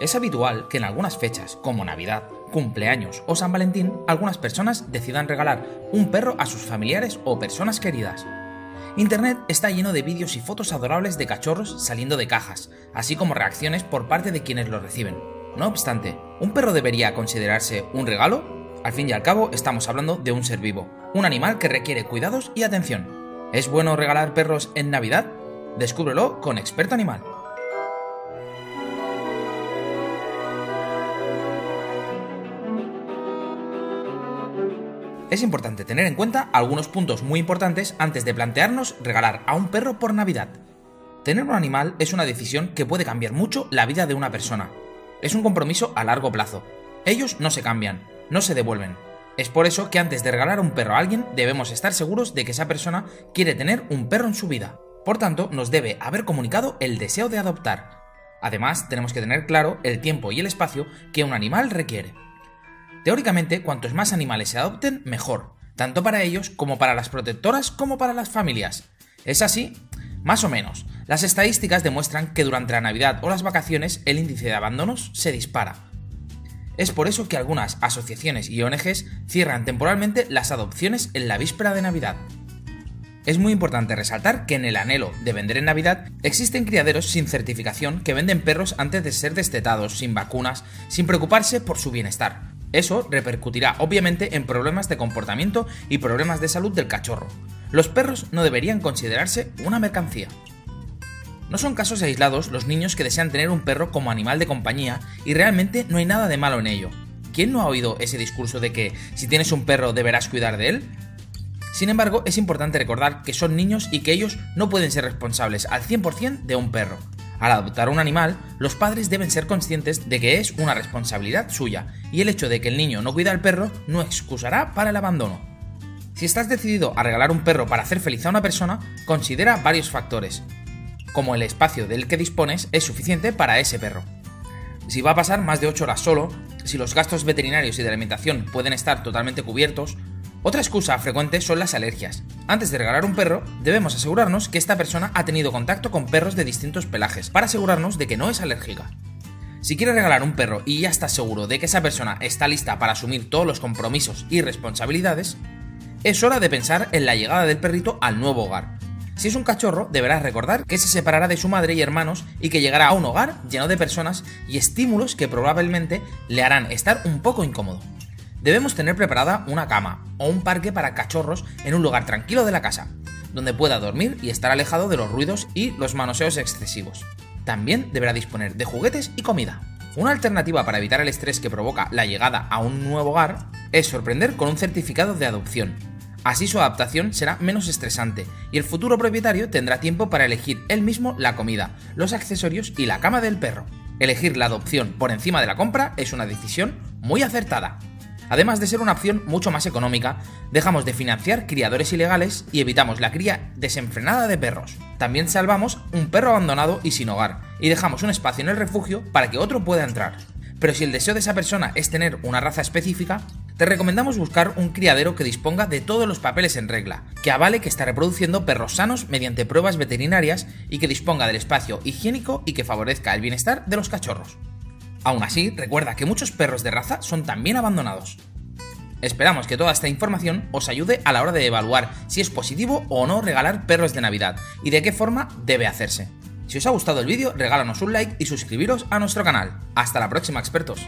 Es habitual que en algunas fechas, como Navidad, cumpleaños o San Valentín, algunas personas decidan regalar un perro a sus familiares o personas queridas. Internet está lleno de vídeos y fotos adorables de cachorros saliendo de cajas, así como reacciones por parte de quienes lo reciben. No obstante, ¿un perro debería considerarse un regalo? Al fin y al cabo, estamos hablando de un ser vivo, un animal que requiere cuidados y atención. ¿Es bueno regalar perros en Navidad? Descúbrelo con Experto Animal. Es importante tener en cuenta algunos puntos muy importantes antes de plantearnos regalar a un perro por Navidad. Tener un animal es una decisión que puede cambiar mucho la vida de una persona. Es un compromiso a largo plazo. Ellos no se cambian, no se devuelven. Es por eso que antes de regalar un perro a alguien debemos estar seguros de que esa persona quiere tener un perro en su vida. Por tanto, nos debe haber comunicado el deseo de adoptar. Además, tenemos que tener claro el tiempo y el espacio que un animal requiere. Teóricamente, cuantos más animales se adopten, mejor, tanto para ellos como para las protectoras como para las familias. ¿Es así? Más o menos. Las estadísticas demuestran que durante la Navidad o las vacaciones el índice de abandonos se dispara. Es por eso que algunas asociaciones y ONGs cierran temporalmente las adopciones en la víspera de Navidad. Es muy importante resaltar que en el anhelo de vender en Navidad existen criaderos sin certificación que venden perros antes de ser destetados, sin vacunas, sin preocuparse por su bienestar. Eso repercutirá obviamente en problemas de comportamiento y problemas de salud del cachorro. Los perros no deberían considerarse una mercancía. No son casos aislados los niños que desean tener un perro como animal de compañía y realmente no hay nada de malo en ello. ¿Quién no ha oído ese discurso de que si tienes un perro deberás cuidar de él? Sin embargo, es importante recordar que son niños y que ellos no pueden ser responsables al 100% de un perro. Al adoptar un animal, los padres deben ser conscientes de que es una responsabilidad suya, y el hecho de que el niño no cuida al perro no excusará para el abandono. Si estás decidido a regalar un perro para hacer feliz a una persona, considera varios factores, como el espacio del que dispones es suficiente para ese perro. Si va a pasar más de 8 horas solo, si los gastos veterinarios y de alimentación pueden estar totalmente cubiertos, otra excusa frecuente son las alergias. Antes de regalar un perro, debemos asegurarnos que esta persona ha tenido contacto con perros de distintos pelajes, para asegurarnos de que no es alérgica. Si quieres regalar un perro y ya estás seguro de que esa persona está lista para asumir todos los compromisos y responsabilidades, es hora de pensar en la llegada del perrito al nuevo hogar. Si es un cachorro, deberás recordar que se separará de su madre y hermanos y que llegará a un hogar lleno de personas y estímulos que probablemente le harán estar un poco incómodo. Debemos tener preparada una cama o un parque para cachorros en un lugar tranquilo de la casa, donde pueda dormir y estar alejado de los ruidos y los manoseos excesivos. También deberá disponer de juguetes y comida. Una alternativa para evitar el estrés que provoca la llegada a un nuevo hogar es sorprender con un certificado de adopción. Así su adaptación será menos estresante y el futuro propietario tendrá tiempo para elegir él mismo la comida, los accesorios y la cama del perro. Elegir la adopción por encima de la compra es una decisión muy acertada. Además de ser una opción mucho más económica, dejamos de financiar criadores ilegales y evitamos la cría desenfrenada de perros. También salvamos un perro abandonado y sin hogar, y dejamos un espacio en el refugio para que otro pueda entrar. Pero si el deseo de esa persona es tener una raza específica, te recomendamos buscar un criadero que disponga de todos los papeles en regla, que avale que está reproduciendo perros sanos mediante pruebas veterinarias y que disponga del espacio higiénico y que favorezca el bienestar de los cachorros. Aún así, recuerda que muchos perros de raza son también abandonados. Esperamos que toda esta información os ayude a la hora de evaluar si es positivo o no regalar perros de Navidad y de qué forma debe hacerse. Si os ha gustado el vídeo, regálanos un like y suscribiros a nuestro canal. Hasta la próxima, expertos.